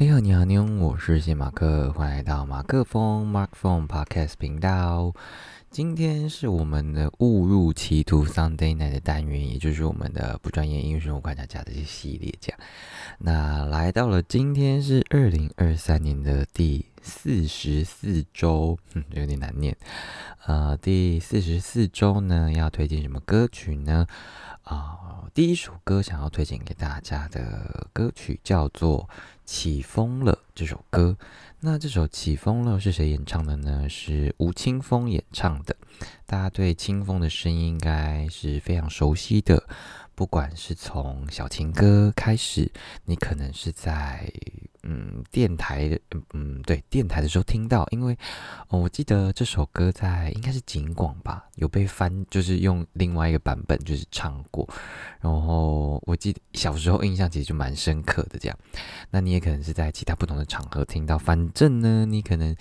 你好，你好，你好，我是谢马克，欢迎来到马克风 Mark Phone Podcast 频道。今天是我们的误入歧途 Sunday Night 的单元，也就是我们的不专业音乐生活观察家的这系列讲。那来到了今天是二零二三年的第四十四周，有点难念。呃，第四十四周呢，要推荐什么歌曲呢？啊，第一首歌想要推荐给大家的歌曲叫做。起风了这首歌，那这首起风了是谁演唱的呢？是吴青峰演唱的。大家对清风的声音应该是非常熟悉的，不管是从小情歌开始，你可能是在。嗯，电台，嗯，对，电台的时候听到，因为哦，我记得这首歌在应该是景广吧，有被翻，就是用另外一个版本就是唱过。然后我记得小时候印象其实就蛮深刻的这样。那你也可能是在其他不同的场合听到，反正呢，你可能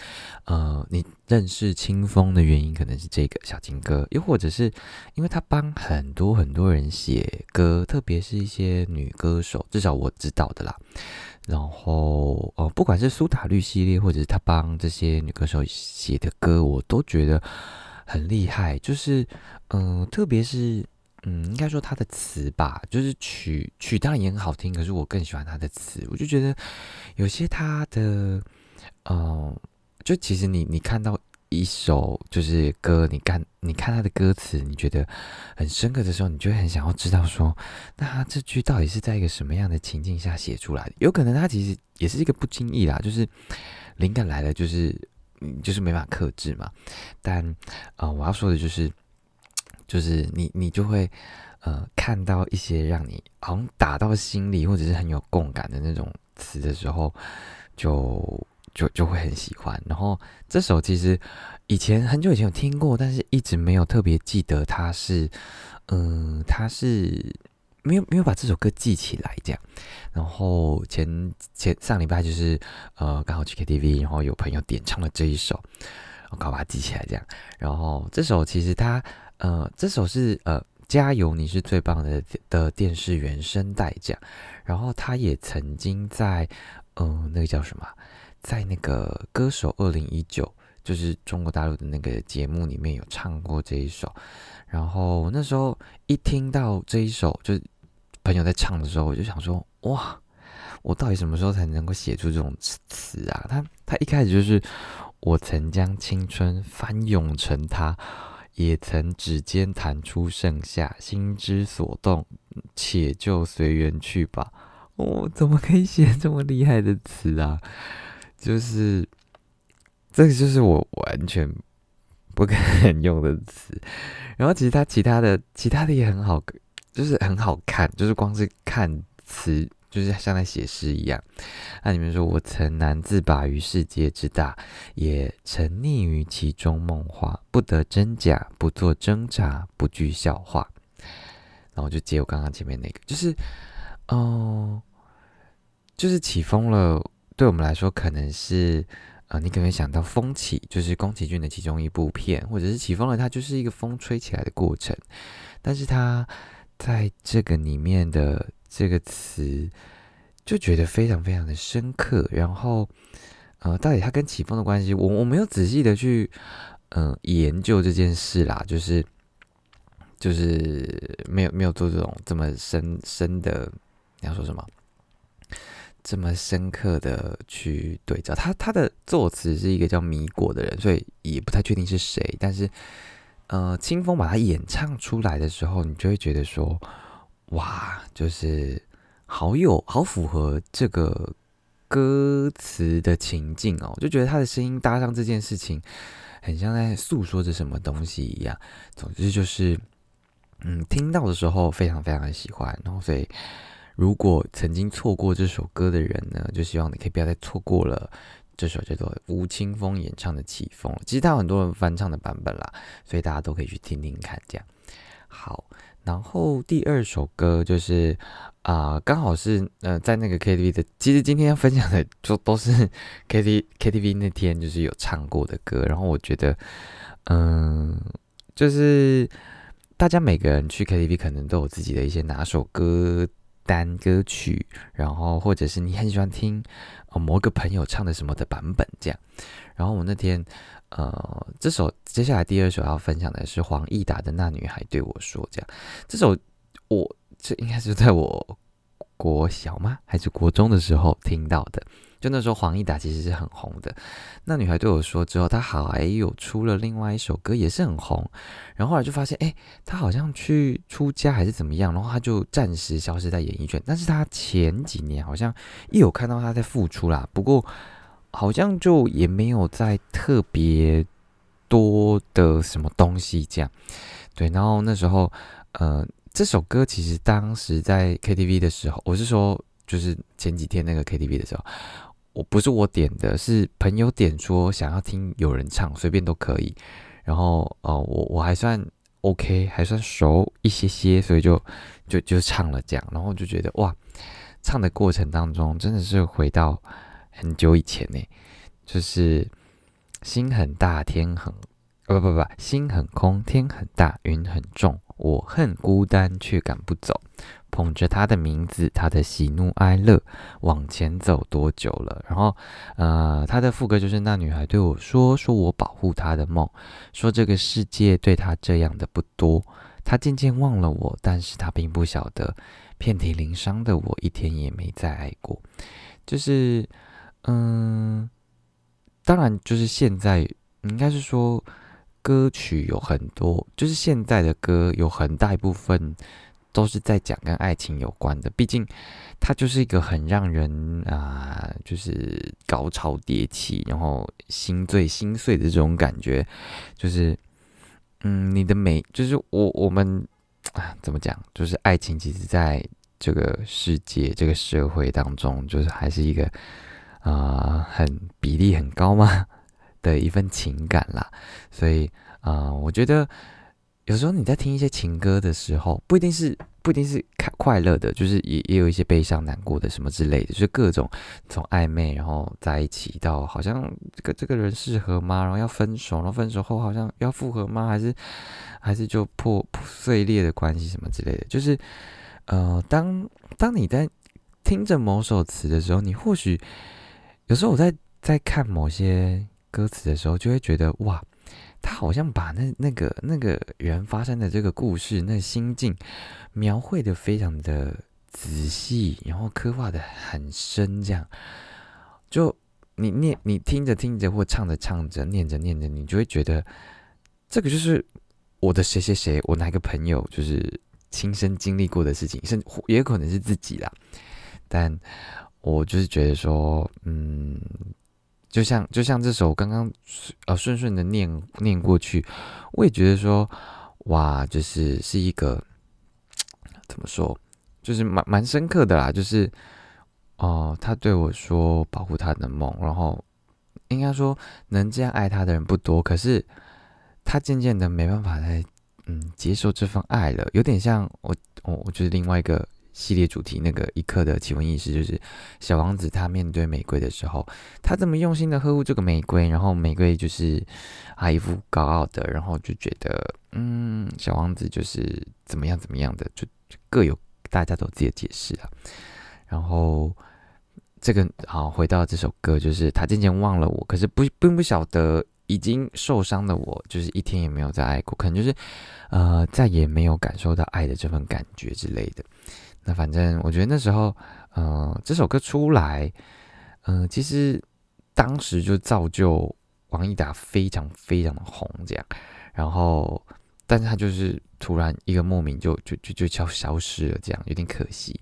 呃，你认识清风的原因可能是这个小情歌，又或者是因为他帮很多很多人写歌，特别是一些女歌手，至少我知道的啦。然后，呃，不管是苏打绿系列，或者是他帮这些女歌手写的歌，我都觉得很厉害。就是，嗯，特别是，嗯，应该说他的词吧，就是曲曲当然也很好听，可是我更喜欢他的词。我就觉得有些他的，嗯，就其实你你看到。一首就是歌，你看，你看他的歌词，你觉得很深刻的时候，你就会很想要知道说，那他这句到底是在一个什么样的情境下写出来的？有可能他其实也是一个不经意啦，就是灵感来了，就是就是没法克制嘛。但啊，我要说的就是，就是你你就会呃看到一些让你好像打到心里，或者是很有共感的那种词的时候，就。就就会很喜欢，然后这首其实以前很久以前有听过，但是一直没有特别记得它是，嗯，它是没有没有把这首歌记起来这样。然后前前上礼拜就是呃刚好去 KTV，然后有朋友点唱了这一首，我刚把它记起来这样。然后这首其实它呃这首是呃加油你是最棒的的电视原声带这样。然后他也曾经在嗯那个叫什么？在那个歌手二零一九，就是中国大陆的那个节目里面有唱过这一首，然后那时候一听到这一首，就是朋友在唱的时候，我就想说，哇，我到底什么时候才能够写出这种词啊？他他一开始就是我曾将青春翻涌成他，也曾指尖弹出盛夏，心之所动，且就随缘去吧。我怎么可以写这么厉害的词啊？就是，这个就是我完全不可能用的词。然后其他其他的其他的也很好，就是很好看，就是光是看词，就是像在写诗一样。那你们说我曾难自拔于世界之大，也沉溺于其中梦话，不得真假，不做挣扎，不惧笑话。然后就接我刚刚前面那个，就是，哦，就是起风了。对我们来说，可能是，呃，你可能想到风起，就是宫崎骏的其中一部片，或者是起风了，它就是一个风吹起来的过程。但是它在这个里面的这个词，就觉得非常非常的深刻。然后，呃，到底它跟起风的关系，我我没有仔细的去，嗯，研究这件事啦，就是就是没有没有做这种这么深深的，你要说什么？这么深刻的去对照他，他的作词是一个叫米果的人，所以也不太确定是谁。但是，呃，清风把它演唱出来的时候，你就会觉得说，哇，就是好有好符合这个歌词的情境哦，就觉得他的声音搭上这件事情，很像在诉说着什么东西一样。总之就是，嗯，听到的时候非常非常的喜欢，然后所以。如果曾经错过这首歌的人呢，就希望你可以不要再错过了这首叫做吴青峰演唱的《起风》。其实他有很多人翻唱的版本啦，所以大家都可以去听听看。这样好，然后第二首歌就是啊，刚好是呃在那个 KTV 的。其实今天要分享的就都是 KTV KTV 那天就是有唱过的歌。然后我觉得，嗯，就是大家每个人去 KTV 可能都有自己的一些拿手歌。单歌曲，然后或者是你很喜欢听呃某个朋友唱的什么的版本这样。然后我那天呃这首接下来第二首要分享的是黄义达的《那女孩对我说》这样。这首我这应该是在我国小吗还是国中的时候听到的。就那时候黄义达其实是很红的。那女孩对我说之后，她还有出了另外一首歌也是很红。然后后来就发现，哎，她好像去出家还是怎么样，然后她就暂时消失在演艺圈。但是她前几年好像一有看到她在复出啦，不过好像就也没有在特别多的什么东西这样。对，然后那时候，呃，这首歌其实当时在 KTV 的时候，我是说，就是前几天那个 KTV 的时候。我不是我点的，是朋友点说想要听有人唱，随便都可以。然后哦，我我还算 OK，还算熟一些些，所以就就就唱了这样。然后我就觉得哇，唱的过程当中真的是回到很久以前呢，就是心很大，天很不不不，心很空，天很大，云很重，我恨孤单，却赶不走。捧着他的名字，他的喜怒哀乐，往前走多久了？然后，呃，他的副歌就是那女孩对我说：“说我保护她的梦，说这个世界对她这样的不多。她渐渐忘了我，但是她并不晓得，遍体鳞伤的我一天也没再爱过。就是，嗯，当然，就是现在应该是说，歌曲有很多，就是现在的歌有很大一部分。”都是在讲跟爱情有关的，毕竟它就是一个很让人啊，就是高潮迭起，然后心醉心碎的这种感觉。就是，嗯，你的美，就是我我们啊，怎么讲？就是爱情，其实在这个世界、这个社会当中，就是还是一个啊，很比例很高嘛的一份情感啦。所以啊，我觉得。有时候你在听一些情歌的时候，不一定是不一定是快快乐的，就是也也有一些悲伤难过的什么之类的，就是各种从暧昧然后在一起到好像这个这个人适合吗？然后要分手，然后分手后好像要复合吗？还是还是就破破碎裂的关系什么之类的？就是呃，当当你在听着某首词的时候，你或许有时候我在在看某些歌词的时候，就会觉得哇。他好像把那那个那个人发生的这个故事，那心境描绘的非常的仔细，然后刻画的很深，这样就你念你听着听着或唱着唱着念着念着，你就会觉得这个就是我的谁谁谁，我哪个朋友就是亲身经历过的事情，甚也可能是自己啦。但我就是觉得说，嗯。就像就像这首刚刚呃顺顺的念念过去，我也觉得说哇，就是是一个怎么说，就是蛮蛮深刻的啦。就是哦，他对我说保护他的梦，然后应该说能这样爱他的人不多，可是他渐渐的没办法再嗯接受这份爱了，有点像我我我觉得另外一个。系列主题那个一刻的奇闻异事，就是小王子他面对玫瑰的时候，他这么用心的呵护这个玫瑰，然后玫瑰就是啊一副高傲的，然后就觉得嗯小王子就是怎么样怎么样的，就各有大家都有自己的解释啊。然后这个好回到这首歌，就是他渐渐忘了我，可是不并不晓得已经受伤的我，就是一天也没有再爱过，可能就是呃再也没有感受到爱的这份感觉之类的。那反正我觉得那时候，呃，这首歌出来，嗯，其实当时就造就王一达非常非常的红，这样。然后，但是他就是突然一个莫名就就就就消消失了，这样有点可惜。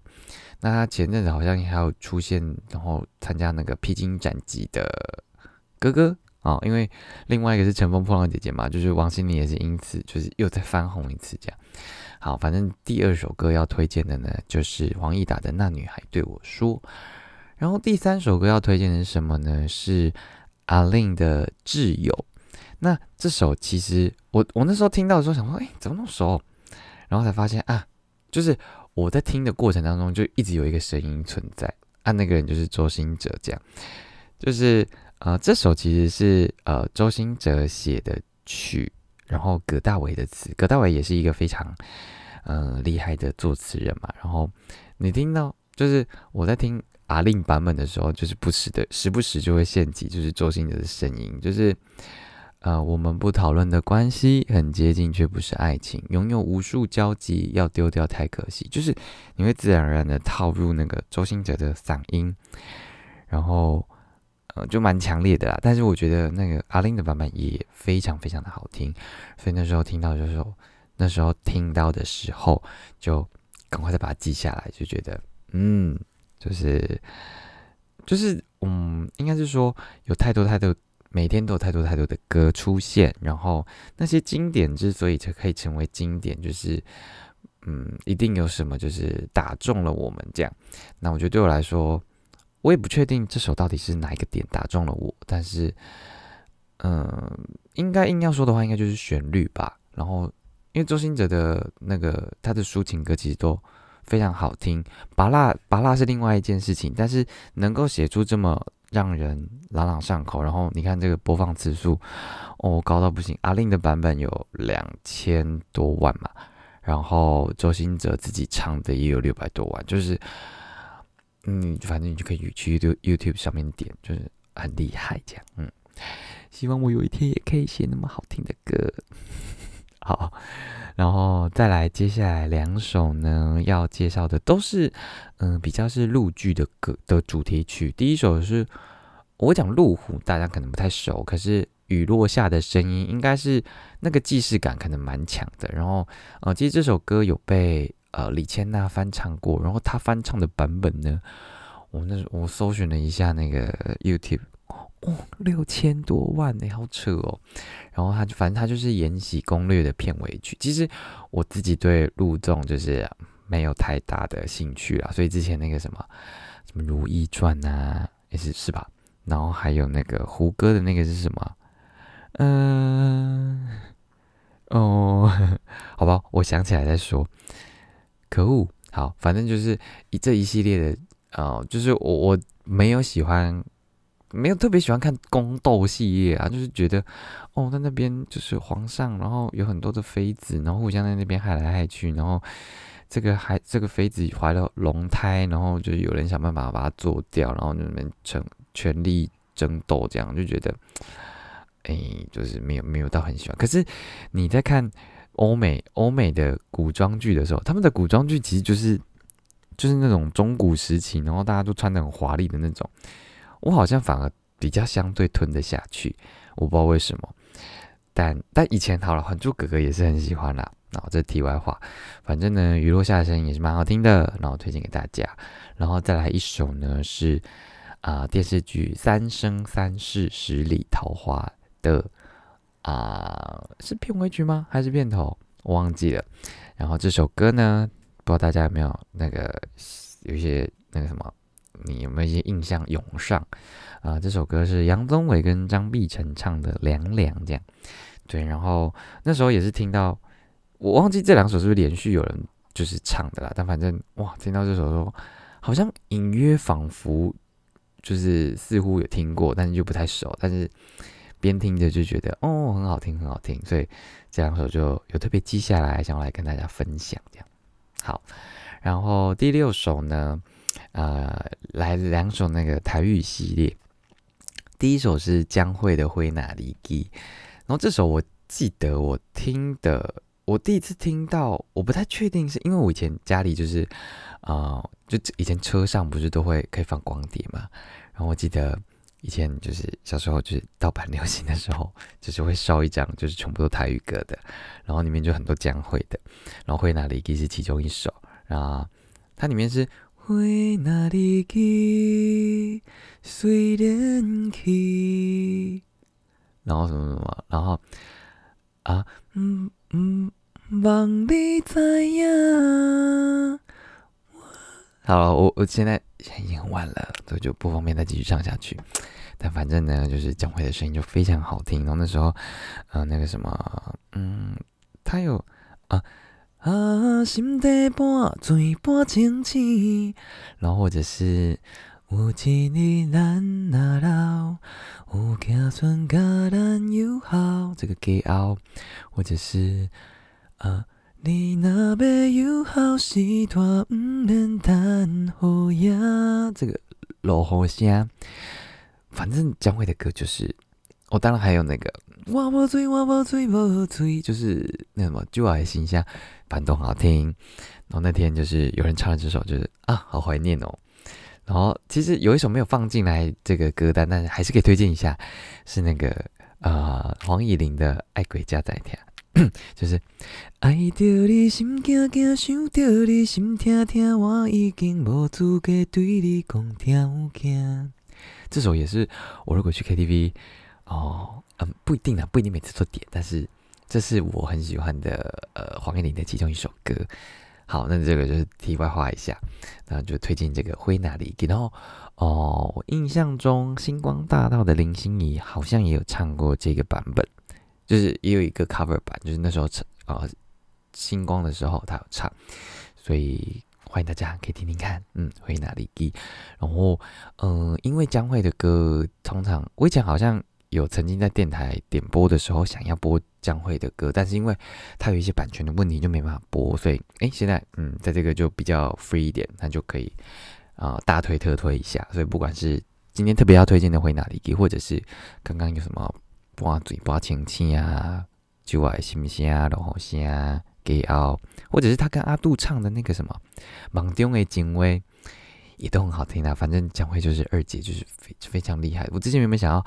那他前阵子好像还有出现，然后参加那个披荆斩棘的哥哥啊，因为另外一个是乘风破浪姐姐嘛，就是王心凌也是因此就是又再翻红一次这样。好，反正第二首歌要推荐的呢，就是黄义达的《那女孩对我说》。然后第三首歌要推荐的是什么呢？是阿令的《挚友》。那这首其实我我那时候听到的时候想说，哎，怎么那么熟？然后才发现啊，就是我在听的过程当中就一直有一个声音存在，啊，那个人就是周兴哲。这样，就是呃，这首其实是呃周兴哲写的曲。然后葛大为的词，葛大为也是一个非常，嗯，厉害的作词人嘛。然后你听到就是我在听阿令版本的时候，就是不时的时不时就会献起就是周星哲的声音，就是呃我们不讨论的关系很接近，却不是爱情，拥有无数交集，要丢掉太可惜，就是你会自然而然的套入那个周星哲的嗓音，然后呃就蛮强烈的啦。但是我觉得那个阿玲的版本也非常非常的好听，所以那时候听到就是那时候听到的时候就。赶快再把它记下来，就觉得，嗯，就是，就是，嗯，应该是说有太多太多，每天都有太多太多的歌出现，然后那些经典之所以才可以成为经典，就是，嗯，一定有什么就是打中了我们这样。那我觉得对我来说，我也不确定这首到底是哪一个点打中了我，但是，嗯，应该硬要说的话，应该就是旋律吧，然后。因为周星哲的那个他的抒情歌其实都非常好听，拔辣拔辣是另外一件事情，但是能够写出这么让人朗朗上口，然后你看这个播放次数哦高到不行，阿令的版本有两千多万嘛，然后周星哲自己唱的也有六百多万，就是嗯反正你就可以去 YouTube 上面点，就是很厉害这样，嗯，希望我有一天也可以写那么好听的歌。好，然后再来，接下来两首呢，要介绍的都是，嗯，比较是陆剧的歌的主题曲。第一首是我讲路虎，大家可能不太熟，可是雨落下的声音，应该是那个既视感可能蛮强的。然后，呃，其实这首歌有被呃李千娜翻唱过，然后她翻唱的版本呢，我那我搜寻了一下那个 YouTube。哦，六千多万呢，好扯哦。然后他就反正他就是《延禧攻略》的片尾曲。其实我自己对陆纵就是没有太大的兴趣啦，所以之前那个什么什么《如懿传》啊，也是是吧？然后还有那个胡歌的那个是什么？嗯，哦，好吧，我想起来再说。可恶，好，反正就是一这一系列的，哦，就是我我没有喜欢。没有特别喜欢看宫斗系列啊，就是觉得哦，在那边就是皇上，然后有很多的妃子，然后互相在那边害来害去，然后这个还这个妃子怀了龙胎，然后就有人想办法把它做掉，然后那边成权力争斗，这样就觉得哎，就是没有没有到很喜欢。可是你在看欧美欧美的古装剧的时候，他们的古装剧其实就是就是那种中古时期，然后大家都穿的很华丽的那种。我好像反而比较相对吞得下去，我不知道为什么。但但以前好了，《还珠格格》也是很喜欢啦。然后这题外话，反正呢，雨落下的声音也是蛮好听的，然后推荐给大家。然后再来一首呢，是啊电视剧《三生三世十里桃花》的啊是片尾曲吗？还是片头？我忘记了。然后这首歌呢，不知道大家有没有那个有些那个什么。你有没有一些印象涌上啊？这首歌是杨宗纬跟张碧晨唱的《凉凉》这样，对。然后那时候也是听到，我忘记这两首是不是连续有人就是唱的啦。但反正哇，听到这首说，好像隐约仿佛就是似乎有听过，但是就不太熟。但是边听着就觉得哦，很好听，很好听。所以这两首就有特别记下来，想要来跟大家分享这样。好，然后第六首呢？呃，来两首那个台语系列，第一首是江蕙的《灰哪里基》，然后这首我记得我听的，我第一次听到，我不太确定是因为我以前家里就是，啊，就以前车上不是都会可以放光碟嘛，然后我记得以前就是小时候就是盗版流行的时候，就是会烧一张就是全部都台语歌的，然后里面就很多江蕙的，然后《会哪里基》是其中一首，然后它里面是。花哪里去，随莲去。然后什么什么，然后啊，嗯嗯，望你知影。好了，我我现在已经很晚了，所以就不方便再继续唱下去。但反正呢，就是蒋慧的声音就非常好听。然后那时候，呃，那个什么，嗯，他有啊。啊，心底半醉半清醒，然后或者是有一日咱若老，有子孙甲咱友好，这个给傲，或者是啊，你若要有好时段，毋免等好呀。这个落雨声，反正江蕙的歌就是，我当然还有那个我无醉，我无醉，无醉，就是那什么旧爱心下，反正都很好听。然后那天就是有人唱了这首，就是啊，好怀念哦。然后其实有一首没有放进来这个歌单，但是还是可以推荐一下，是那个呃黄以玲的《爱鬼加在天》，就是爱着你心惊惊，想着你心痛痛，我已经无资格对你讲条件。这首也是我如果去 KTV 哦，嗯，不一定啊，不一定每次都点，但是这是我很喜欢的呃黄以玲的其中一首歌。好，那这个就是题外话一下，那就推荐这个灰哪里。然后哦，我印象中星光大道的林心怡好像也有唱过这个版本，就是也有一个 cover 版，就是那时候唱啊星光的时候他有唱，所以欢迎大家可以听听看。嗯，回哪里给？然后嗯，因为江蕙的歌通常我以前好像。有曾经在电台点播的时候想要播江蕙的歌，但是因为他有一些版权的问题就没办法播，所以哎，现在嗯，在这个就比较 free 一点，那就可以啊大推特推一下。所以不管是今天特别要推荐的回哪里给，或者是刚刚有什么播嘴巴亲戚啊，就爱心不心啊，然后心啊给奥，或者是他跟阿杜唱的那个什么梦中的警卫。也都很好听啊，反正蒋蕙就是二姐，就是非非常厉害。我之前原本想要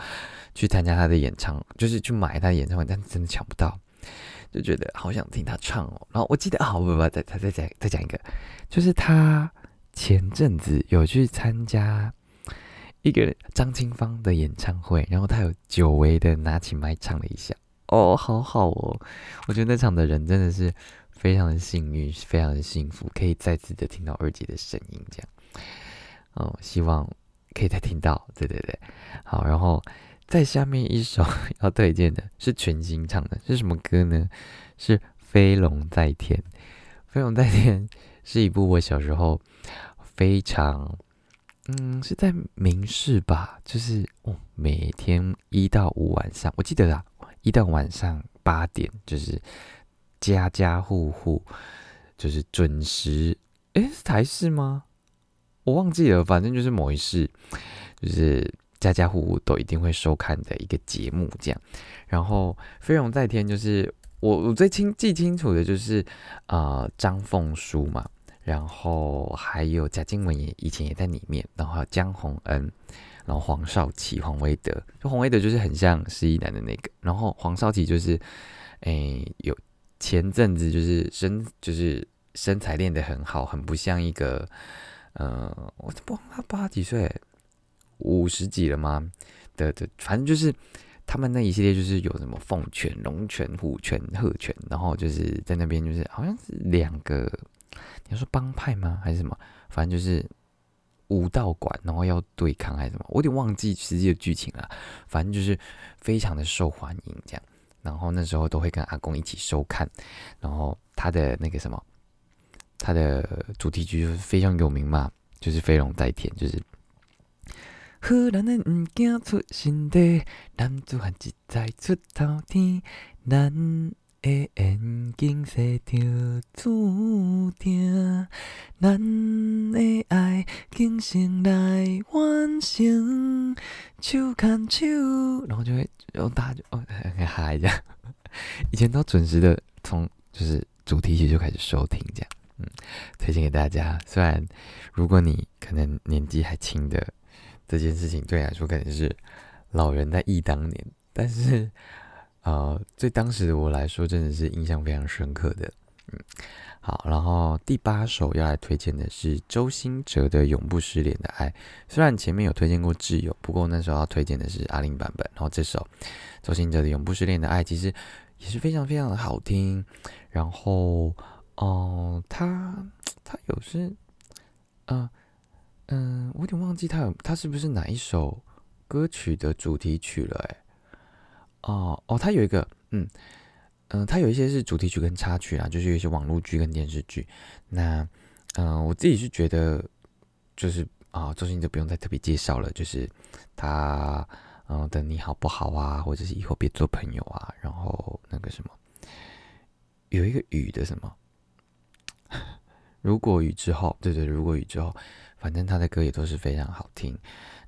去参加她的演唱，就是去买她的演唱会，但是真的抢不到，就觉得好想听她唱哦。然后我记得啊，不不，再再再讲再讲一个，就是她前阵子有去参加一个张清芳的演唱会，然后她有久违的拿起麦唱了一下，哦，好好哦，我觉得那场的人真的是非常的幸运，非常的幸福，可以再次的听到二姐的声音，这样。哦，希望可以再听到，对对对，好，然后再下面一首 要推荐的是全新唱的，是什么歌呢？是《飞龙在天》。《飞龙在天》是一部我小时候非常，嗯，是在明视吧，就是哦，每天一到五晚上，我记得啦，一到晚上八点，就是家家户户就是准时，诶，是台视吗？我忘记了，反正就是某一世，就是家家户户都一定会收看的一个节目，这样。然后《飞龙在天》就是我我最清记清楚的就是啊张凤书嘛，然后还有贾静雯也以前也在里面，然后还有江宏恩，然后黄少祺、黄威德，就黄威德就是很像失忆男的那个，然后黄少祺就是诶有前阵子就是身就是身材练得很好，很不像一个。嗯，我不他八几岁，五十几了吗？的的，反正就是他们那一系列，就是有什么凤拳、龙拳、虎拳、鹤拳，然后就是在那边，就是好像是两个，你要说帮派吗？还是什么？反正就是武道馆，然后要对抗还是什么？我有点忘记实际的剧情了。反正就是非常的受欢迎，这样。然后那时候都会跟阿公一起收看，然后他的那个什么。他的主题曲就是非常有名嘛，就是《飞龙在天》，就是。忽然的唔惊出新地，男子汉志在出头天，咱的眼睛写着注定，咱的爱今生来完成，手牵手，然后就会用大就哦很嗨这样，以前都准时的从就是主题曲就开始收听这样。嗯，推荐给大家。虽然如果你可能年纪还轻的，这件事情对你来说可能是老人在忆当年，但是呃，对当时的我来说，真的是印象非常深刻的。嗯，好，然后第八首要来推荐的是周兴哲的《永不失联的爱》。虽然前面有推荐过挚友，不过那时候要推荐的是阿玲版本。然后这首周兴哲的《永不失联的爱》其实也是非常非常的好听。然后。哦，他他有是，嗯嗯，我有点忘记他有他是不是哪一首歌曲的主题曲了？哎，哦哦，他有一个，嗯嗯，他有一些是主题曲跟插曲啊，就是有一些网络剧跟电视剧。那嗯，我自己是觉得，就是啊，周星驰不用再特别介绍了，就是他嗯的你好不好啊，或者是以后别做朋友啊，然后那个什么，有一个雨的什么。如果雨之后，对对，如果雨之后，反正他的歌也都是非常好听，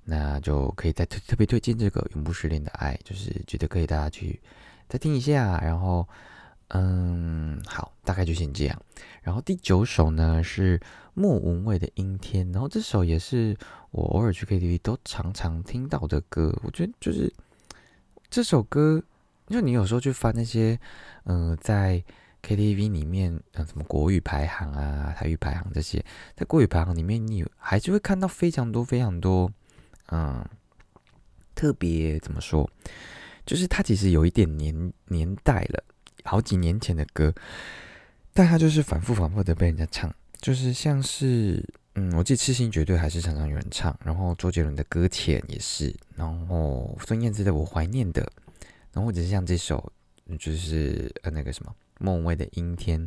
那就可以再特特别推荐这个《永不失联的爱》，就是觉得可以大家去再听一下。然后，嗯，好，大概就先这样。然后第九首呢是莫文蔚的《阴天》，然后这首也是我偶尔去 KTV 都常常听到的歌。我觉得就是这首歌，因为你有时候去翻那些，嗯，在 KTV 里面，嗯，什么国语排行啊、台语排行这些，在国语排行里面，你还是会看到非常多、非常多，嗯，特别怎么说，就是它其实有一点年年代了，好几年前的歌，但它就是反复、反复的被人家唱，就是像是，嗯，我记得《痴心绝对》还是常常有人唱，然后周杰伦的《搁浅》也是，然后孙燕姿的《我怀念的》，然后或者是像这首，就是呃那个什么。梦味的阴天，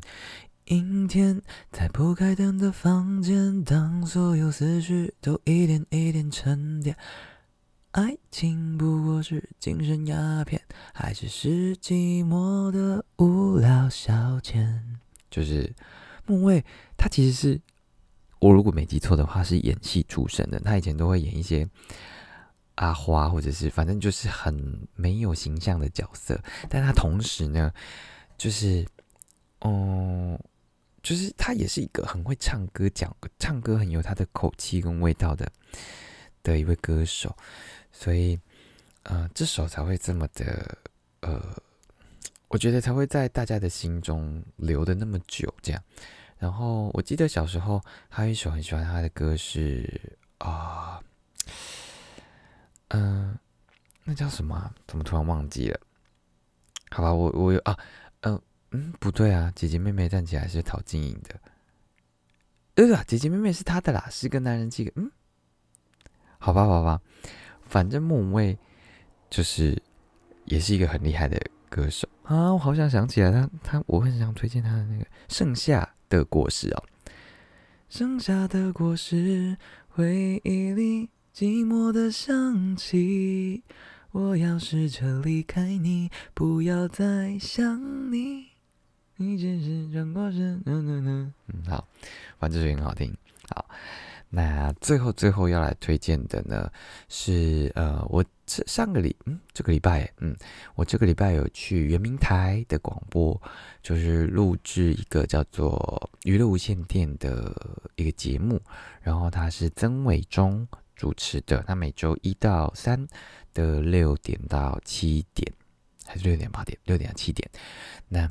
阴天，在不开灯的房间，当所有思绪都一点一点沉淀，爱情不过是精神鸦片，还是是寂寞的无聊消遣？就是梦味，他其实是我如果没记错的话，是演戏出身的。他以前都会演一些阿花，或者是反正就是很没有形象的角色，但他同时呢。就是，哦，就是他也是一个很会唱歌、讲唱歌很有他的口气跟味道的的一位歌手，所以，呃，这首才会这么的，呃，我觉得才会在大家的心中留的那么久。这样，然后我记得小时候还有一首很喜欢他的歌是啊，嗯，那叫什么？怎么突然忘记了？好吧，我我有啊。嗯，嗯不对啊，姐姐妹妹站起来是陶晶莹的。呃，姐姐妹妹是他的啦，是个男人气。嗯，好吧，好吧，反正莫文蔚就是也是一个很厉害的歌手啊。我好想想起来，他他，我很想推荐他的那个《盛夏的果实》哦，《盛夏的果实》，回忆里寂寞的香气。我要试着离开你，不要再想你。你只是转过身，嗯，好，反正这首很好听。好，那最后最后要来推荐的呢，是呃，我这上个礼，嗯，这个礼拜，嗯，我这个礼拜有去圆明台的广播，就是录制一个叫做《娱乐无线电》的一个节目，然后他是曾伟忠主持的，他每周一到三的六点到七点，还是六点八点，六点到七点，那。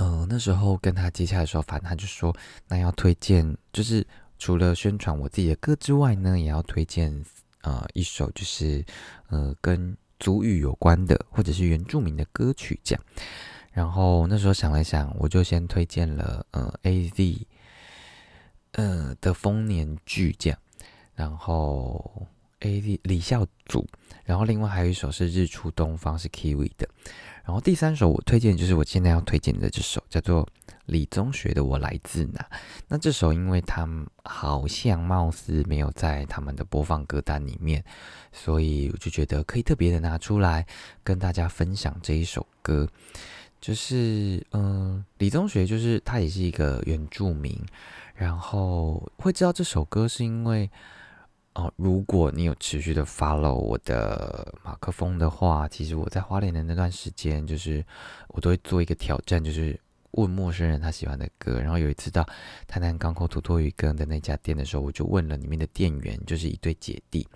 嗯，那时候跟他接洽的时候，反正他就说，那要推荐，就是除了宣传我自己的歌之外呢，也要推荐呃一首就是呃跟族语有关的或者是原住民的歌曲这样。然后那时候想了想，我就先推荐了呃 A Z 呃的丰年剧这样，然后 A Z 李孝祖，然后另外还有一首是日出东方是 Kiwi 的。然后第三首我推荐就是我现在要推荐的这首，叫做李宗学的《我来自哪》。那这首因为它好像貌似没有在他们的播放歌单里面，所以我就觉得可以特别的拿出来跟大家分享这一首歌。就是嗯，李宗学就是他也是一个原住民，然后会知道这首歌是因为。哦，如果你有持续的 follow 我的马克风的话，其实我在花莲的那段时间，就是我都会做一个挑战，就是问陌生人他喜欢的歌。然后有一次到台南港口土托鱼羹的那家店的时候，我就问了里面的店员，就是一对姐弟。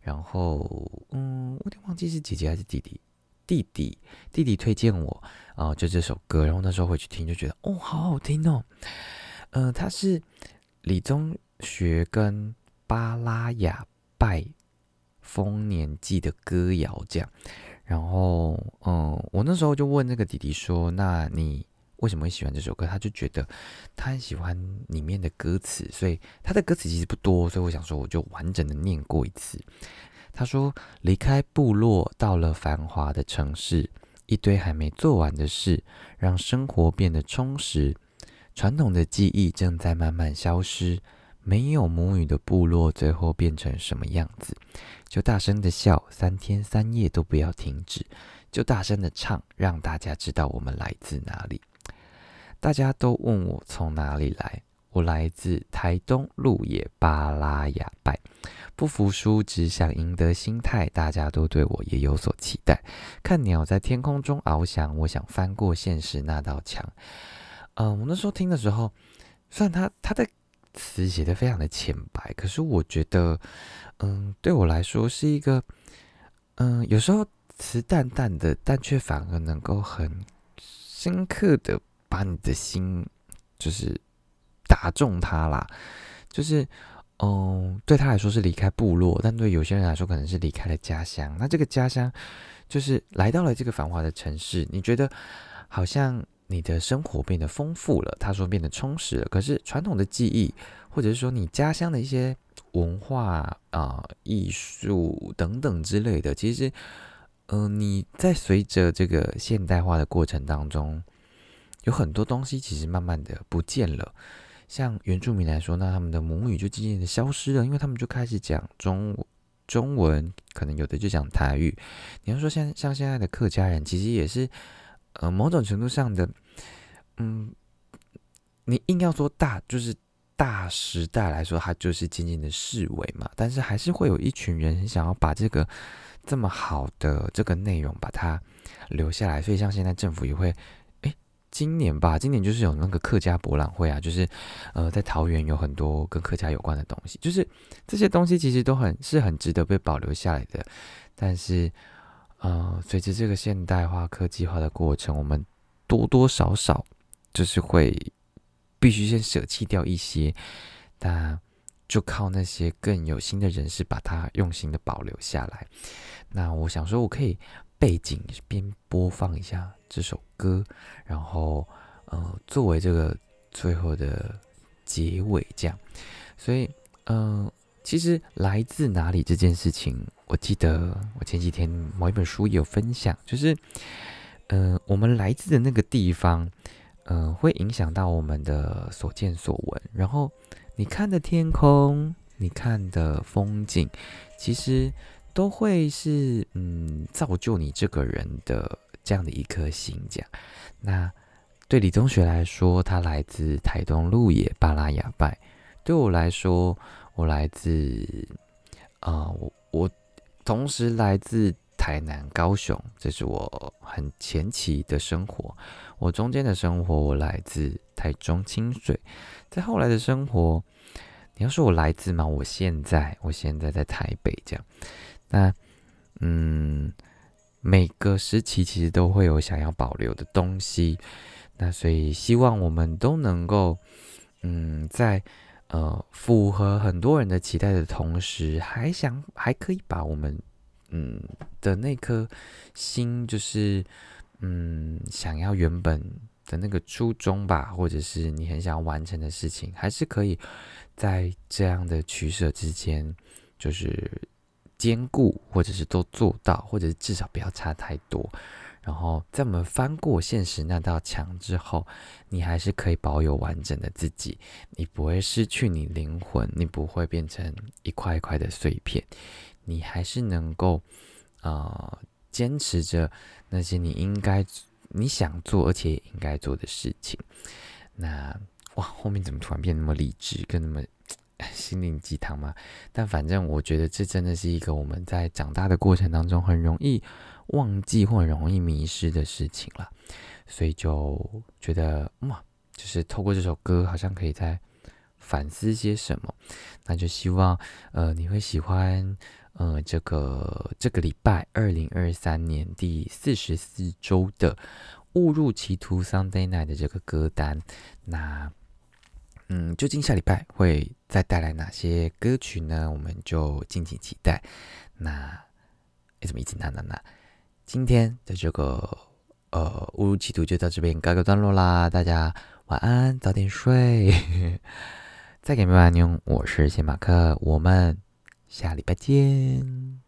然后，嗯，我有点忘记是姐姐还是弟弟，弟弟弟弟推荐我啊，就这首歌。然后那时候回去听，就觉得哦，好好听哦。嗯，他是李宗学跟。巴拉雅拜丰年祭的歌谣，这样，然后，嗯，我那时候就问那个弟弟说：“那你为什么会喜欢这首歌？”他就觉得他很喜欢里面的歌词，所以他的歌词其实不多，所以我想说，我就完整的念过一次。他说：“离开部落，到了繁华的城市，一堆还没做完的事，让生活变得充实，传统的记忆正在慢慢消失。”没有母语的部落，最后变成什么样子？就大声的笑，三天三夜都不要停止；就大声的唱，让大家知道我们来自哪里。大家都问我从哪里来，我来自台东鹿野巴拉雅拜，不服输，只想赢得心态，大家都对我也有所期待。看鸟在天空中翱翔，我想翻过现实那道墙。嗯，我那时候听的时候，虽然他他的词写的非常的浅白，可是我觉得，嗯，对我来说是一个，嗯，有时候词淡淡的，但却反而能够很深刻的把你的心，就是。打中他啦，就是，嗯，对他来说是离开部落，但对有些人来说可能是离开了家乡。那这个家乡就是来到了这个繁华的城市，你觉得好像你的生活变得丰富了，他说变得充实了。可是传统的记忆，或者是说你家乡的一些文化啊、艺术等等之类的，其实，嗯，你在随着这个现代化的过程当中，有很多东西其实慢慢的不见了。像原住民来说，那他们的母语就渐渐的消失了，因为他们就开始讲中中文，可能有的就讲台语。你要说像像现在的客家人，其实也是呃某种程度上的，嗯，你硬要说大，就是大时代来说，它就是渐渐的式微嘛。但是还是会有一群人想要把这个这么好的这个内容把它留下来，所以像现在政府也会。今年吧，今年就是有那个客家博览会啊，就是，呃，在桃园有很多跟客家有关的东西，就是这些东西其实都很是很值得被保留下来的。但是，呃，随着这个现代化、科技化的过程，我们多多少少就是会必须先舍弃掉一些，但就靠那些更有心的人士把它用心的保留下来。那我想说，我可以。背景边播放一下这首歌，然后呃作为这个最后的结尾这样，所以嗯其实来自哪里这件事情，我记得我前几天某一本书也有分享，就是嗯我们来自的那个地方，嗯会影响到我们的所见所闻，然后你看的天空，你看的风景，其实。都会是嗯造就你这个人的这样的一颗心，讲。那对李宗学来说，他来自台东鹿野巴拉雅拜；对我来说，我来自啊我我同时来自台南高雄，这是我很前期的生活。我中间的生活，我来自台中清水。在后来的生活，你要说我来自吗？我现在我现在在台北，这样。那，嗯，每个时期其实都会有想要保留的东西，那所以希望我们都能够，嗯，在呃符合很多人的期待的同时，还想还可以把我们嗯的那颗心，就是嗯想要原本的那个初衷吧，或者是你很想要完成的事情，还是可以在这样的取舍之间，就是。兼顾，或者是都做到，或者是至少不要差太多。然后在我们翻过现实那道墙之后，你还是可以保有完整的自己，你不会失去你灵魂，你不会变成一块一块的碎片，你还是能够啊坚持着那些你应该、你想做而且应该做的事情。那哇，后面怎么突然变那么理智，跟那么？心灵鸡汤嘛，但反正我觉得这真的是一个我们在长大的过程当中很容易忘记或很容易迷失的事情了，所以就觉得哇，就是透过这首歌，好像可以在反思些什么。那就希望呃你会喜欢呃这个这个礼拜二零二三年第四十四周的误入歧途 Sunday Night 的这个歌单。那。嗯，究竟下礼拜会再带来哪些歌曲呢？我们就敬请期待。那怎么一直那那那？今天的这个呃误入歧途就到这边告个段落啦，大家晚安，早点睡。再给你们安妞，我是谢马克，我们下礼拜见。